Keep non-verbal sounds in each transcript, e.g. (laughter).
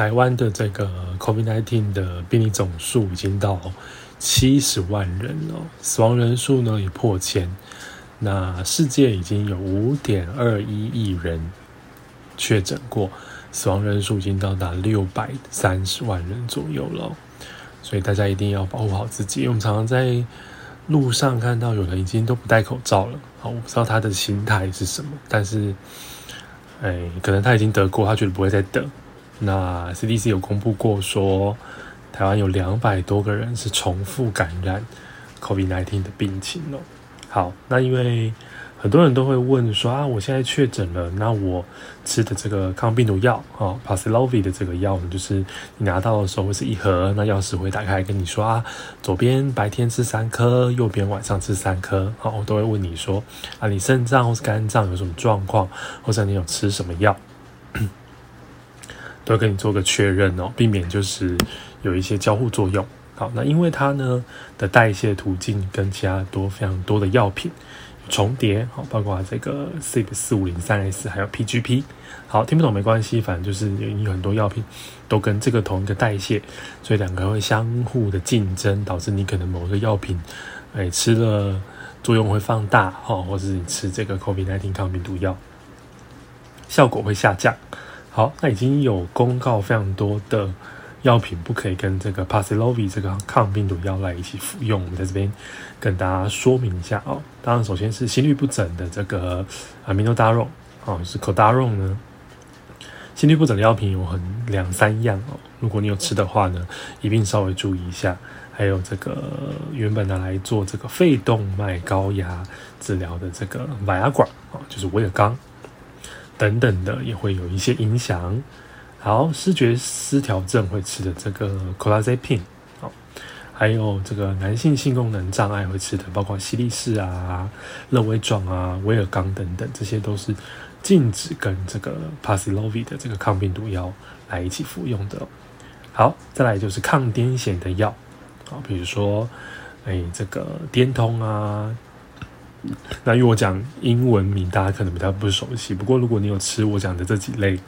台湾的这个 COVID-19 的病例总数已经到七十万人了，死亡人数呢也破千。那世界已经有五点二一亿人确诊过，死亡人数已经到达六百三十万人左右了。所以大家一定要保护好自己。因为我们常常在路上看到有人已经都不戴口罩了，好，我不知道他的心态是什么，但是，哎，可能他已经得过，他觉得不会再得。那 CDC 有公布过说，台湾有两百多个人是重复感染 COVID-19 的病情哦。好，那因为很多人都会问说啊，我现在确诊了，那我吃的这个抗病毒药啊，Paxlovid 的这个药呢，就是你拿到的时候会是一盒，那药师会打开跟你说啊，左边白天吃三颗，右边晚上吃三颗。好，我都会问你说啊，你肾脏或是肝脏有什么状况，或者你有吃什么药？都要跟你做个确认哦，避免就是有一些交互作用。好，那因为它呢的代谢途径跟其他多非常多的药品重叠，好，包括这个 CYP 四五零三 S 还有 PGP。好，听不懂没关系，反正就是有很多药品都跟这个同一个代谢，所以两个会相互的竞争，导致你可能某个药品哎吃了作用会放大，哈，或者是你吃这个 COVID-19 抗病毒药效果会下降。好，那已经有公告非常多的药品不可以跟这个 Paxlovid 这个抗病毒药来一起服用。我们在这边跟大家说明一下哦。当然，首先是心律不整的这个 Aminodarone 哦，是 c o d a r o n 呢。心律不整的药品有很两三样哦，如果你有吃的话呢，一并稍微注意一下。还有这个原本拿来做这个肺动脉高压治疗的这个 Viagra 啊，就是威尔刚。等等的也会有一些影响。好，视觉失调症会吃的这个 clazepin，好，还有这个男性性功能障碍会吃的，包括西力士啊、乐威壮啊、威尔刚等等，这些都是禁止跟这个 p a s i l o v i 的这个抗病毒药来一起服用的。好，再来就是抗癫痫的药，好，比如说，哎，这个癫通啊。那因为我讲英文名，大家可能比较不熟悉。不过如果你有吃我讲的这几类，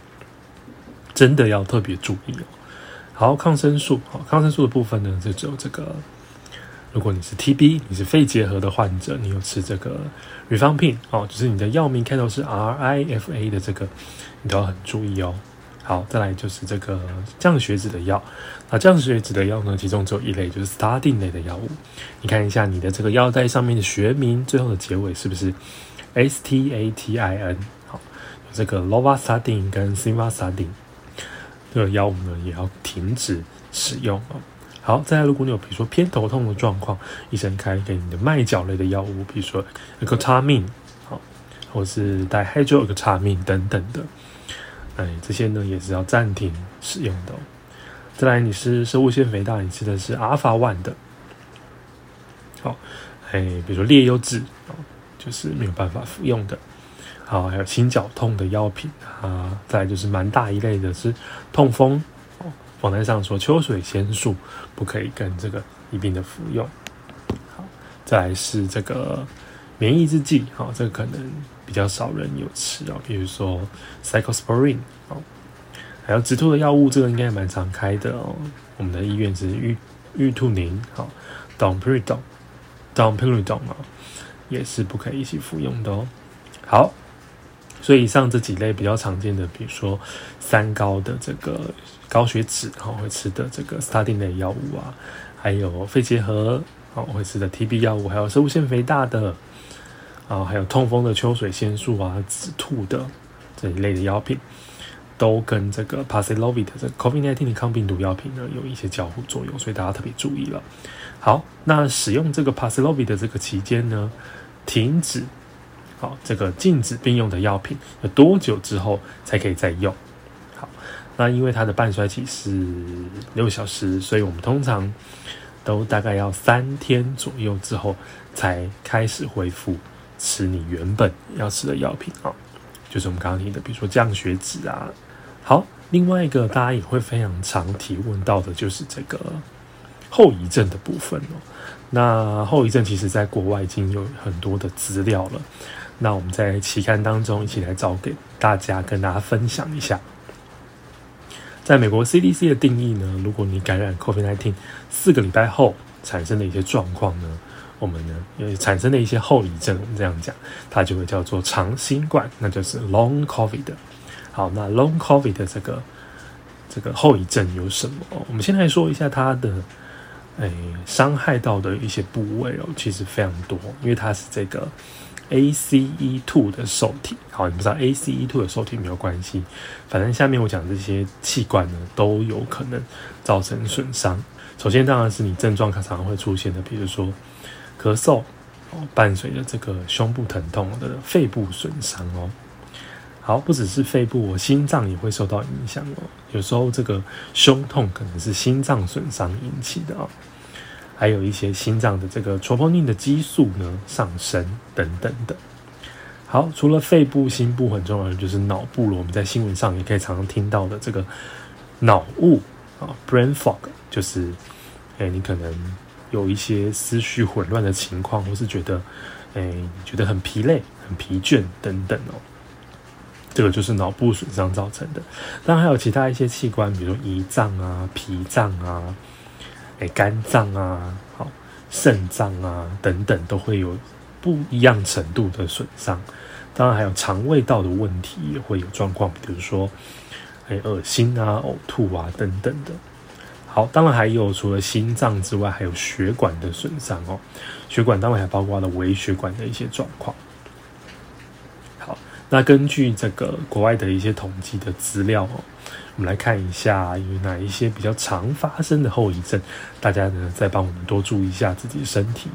真的要特别注意哦。好，抗生素，好，抗生素的部分呢，就只有这个。如果你是 TB，你是肺结核的患者，你有吃这个 Rifampin，哦，就是你的药名开头是 RIFA 的这个，你都要很注意哦。好，再来就是这个降血脂的药。那降血脂的药呢，其中只有一类，就是 statin 类的药物。你看一下你的这个药袋上面的学名，最后的结尾是不是 statin？好，这个 lovastatin 跟 simvastatin 这个药物呢，也要停止使用哦。好，再来，如果你有比如说偏头痛的状况，医生开给你的麦角类的药物，比如说 ergotamine 好，或是 dihydroergotamine 等等的。哎，这些呢也是要暂停使用的。再来，你是摄护腺肥大，你吃的是 Alpha One 的。好，哎，比如说列优质，就是没有办法服用的。好，还有心绞痛的药品啊。再来就是蛮大一类的是痛风哦，网站上说秋水仙素不可以跟这个一并的服用。好，再来是这个免疫制剂，好，这个可能。比较少人有吃哦，比如说 Cyclosporine 哦，还有止吐的药物，这个应该蛮常开的哦。我们的医院是玉玉兔宁，好，Domperidone，Domperidone 啊，也是不可以一起服用的哦。好，所以以上这几类比较常见的，比如说三高的这个高血脂，好会吃的这个 statin 类药物啊，还有肺结核，好会吃的 TB 药物，还有摄护腺肥大的。啊，还有痛风的秋水仙素啊，止吐的这一类的药品，都跟这个 Paxlovid 的这 COVID-19 的抗病毒药品呢有一些交互作用，所以大家特别注意了。好，那使用这个 Paxlovid 的这个期间呢，停止，好，这个禁止并用的药品有多久之后才可以再用？好，那因为它的半衰期是六小时，所以我们通常都大概要三天左右之后才开始恢复。吃你原本要吃的药品啊，就是我们刚刚提的，比如说降血脂啊。好，另外一个大家也会非常常提问到的，就是这个后遗症的部分哦。那后遗症其实在国外已经有很多的资料了，那我们在期刊当中一起来找给大家跟大家分享一下。在美国 CDC 的定义呢，如果你感染 COVID-19 四个礼拜后产生的一些状况呢，我们呢有产生的一些后遗症，我们这样讲，它就会叫做长新冠，那就是 Long COVID 的。好，那 Long COVID 的这个这个后遗症有什么？我们先来说一下它的，诶，伤害到的一些部位哦，其实非常多，因为它是这个。ACE2 的受体，好，你不知道 ACE2 的受体没有关系，反正下面我讲这些器官呢都有可能造成损伤。首先当然是你症状常常会出现的，比如说咳嗽，哦，伴随着这个胸部疼痛的肺部损伤哦。好，不只是肺部，我心脏也会受到影响哦。有时候这个胸痛可能是心脏损伤引起的啊。还有一些心脏的这个 troponin 的激素呢上升等等的。好，除了肺部、心部很重要的就是脑部了。我们在新闻上也可以常常听到的这个脑雾啊，brain fog，就是哎，你可能有一些思绪混乱的情况，或是觉得哎，觉得很疲累、很疲倦等等哦。这个就是脑部损伤造成的。当然还有其他一些器官，比如胰脏啊、脾脏啊。肝脏啊，好，肾脏啊等等都会有不一样程度的损伤。当然还有肠胃道的问题也会有状况，比如说，哎，恶心啊、呕吐啊等等的。好，当然还有除了心脏之外，还有血管的损伤哦。血管当然还包括了微血管的一些状况。好，那根据这个国外的一些统计的资料哦。我们来看一下有哪一些比较常发生的后遗症，大家呢再帮我们多注意一下自己身体。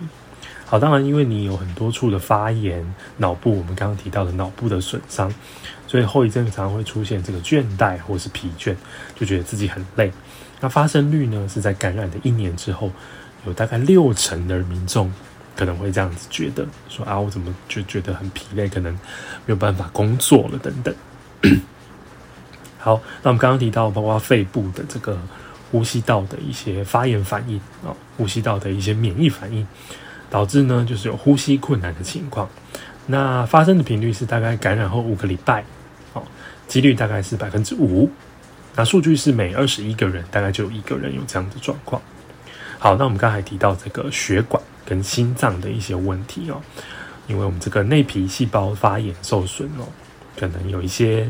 好，当然因为你有很多处的发炎，脑部我们刚刚提到的脑部的损伤，所以后遗症常会出现这个倦怠或是疲倦，就觉得自己很累。那发生率呢是在感染的一年之后，有大概六成的民众可能会这样子觉得，说啊我怎么就觉得很疲累，可能没有办法工作了等等。好，那我们刚刚提到，包括肺部的这个呼吸道的一些发炎反应啊，呼吸道的一些免疫反应，导致呢就是有呼吸困难的情况。那发生的频率是大概感染后五个礼拜，哦，几率大概是百分之五。那数据是每二十一个人大概就有一个人有这样的状况。好，那我们刚才提到这个血管跟心脏的一些问题哦，因为我们这个内皮细胞发炎受损哦，可能有一些。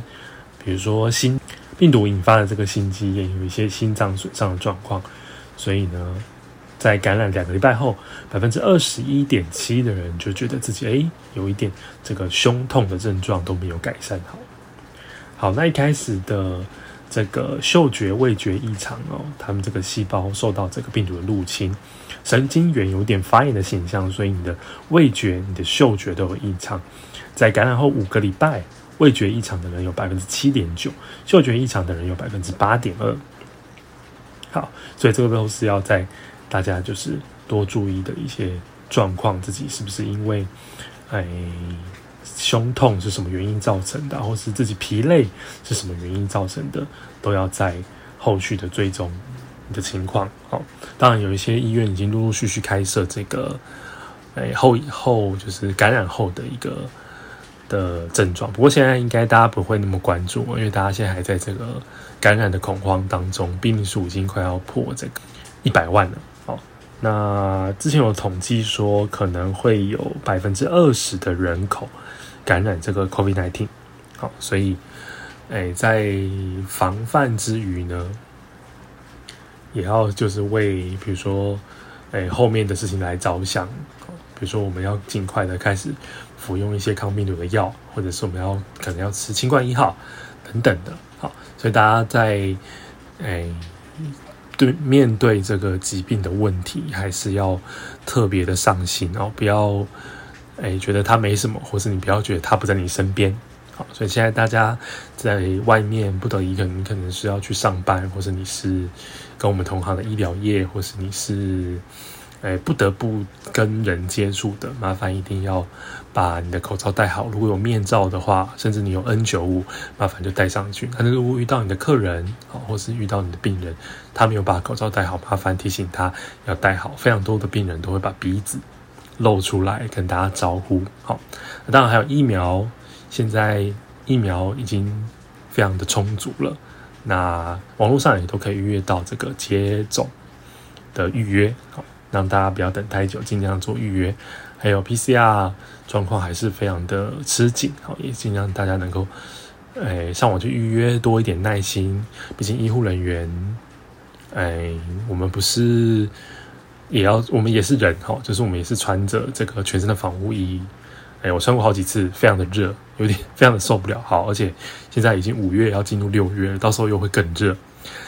比如说，心病毒引发的这个心肌炎，有一些心脏损伤的状况，所以呢，在感染两个礼拜后，百分之二十一点七的人就觉得自己诶有一点这个胸痛的症状都没有改善好。好，那一开始的这个嗅觉味觉异常哦，他们这个细胞受到这个病毒的入侵，神经元有点发炎的现象，所以你的味觉、你的嗅觉都有异常。在感染后五个礼拜。味觉异常的人有百分之七点九，嗅觉异常的人有百分之八点二。好，所以这个都是要在大家就是多注意的一些状况，自己是不是因为哎胸痛是什么原因造成的，或是自己疲累是什么原因造成的，都要在后续的追踪的情况。好，当然有一些医院已经陆陆续续开设这个哎后以后就是感染后的一个。的症状，不过现在应该大家不会那么关注，因为大家现在还在这个感染的恐慌当中，病例数已经快要破这个一百万了。好，那之前有统计说可能会有百分之二十的人口感染这个 COVID-19。好，所以诶，在防范之余呢，也要就是为比如说诶后面的事情来着想，比如说我们要尽快的开始。服用一些抗病毒的药，或者是我们要可能要吃清冠一号等等的，好，所以大家在诶、欸、对面对这个疾病的问题，还是要特别的上心哦，不要诶、觉得他没什么，或是你不要觉得他不在你身边，好，所以现在大家在外面不得已，可能可能是要去上班，或是你是跟我们同行的医疗业，或是你是。哎，不得不跟人接触的，麻烦一定要把你的口罩戴好。如果有面罩的话，甚至你有 N95，麻烦就戴上去。可能如果遇到你的客人，或是遇到你的病人，他没有把口罩戴好，麻烦提醒他要戴好。非常多的病人都会把鼻子露出来跟大家招呼。好，当然还有疫苗，现在疫苗已经非常的充足了。那网络上也都可以预约到这个接种的预约，好，让大家不要等太久，尽量做预约。还有 PCR 状况还是非常的吃紧，好，也尽量大家能够，诶，上网去预约，多一点耐心。毕竟医护人员，哎，我们不是也要，我们也是人，哈，就是我们也是穿着这个全身的防护衣。哎，我穿过好几次，非常的热，有点 (laughs) 非常的受不了。好，而且现在已经五月要进入六月，到时候又会更热，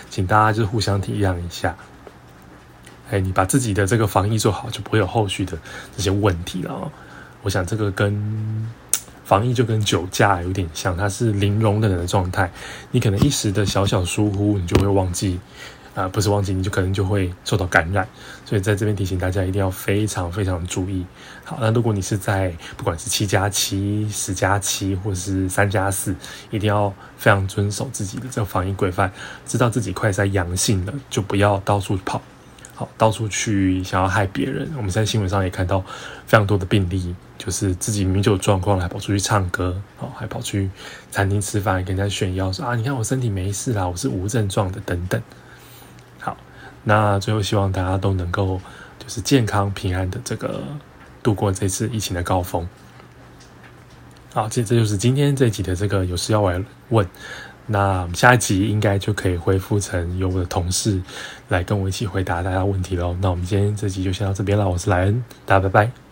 请大家就互相体谅一下。哎，你把自己的这个防疫做好，就不会有后续的这些问题了哦。我想这个跟防疫就跟酒驾有点像，它是零容忍的状态。你可能一时的小小疏忽，你就会忘记。啊、不是忘记，你就可能就会受到感染，所以在这边提醒大家一定要非常非常注意。好，那如果你是在不管是七加七、十加七，或是三加四，一定要非常遵守自己的这个防疫规范。知道自己快筛阳性了，就不要到处跑，好，到处去想要害别人。我们在新闻上也看到非常多的病例，就是自己明明就有状况，还跑出去唱歌，好，还跑去餐厅吃饭，跟人家炫耀说啊，你看我身体没事啦，我是无症状的，等等。那最后希望大家都能够就是健康平安的这个度过这次疫情的高峰。好，这这就是今天这一集的这个有事要来问。那下一集应该就可以恢复成由我的同事来跟我一起回答大家问题喽。那我们今天这集就先到这边了，我是莱恩，大家拜拜。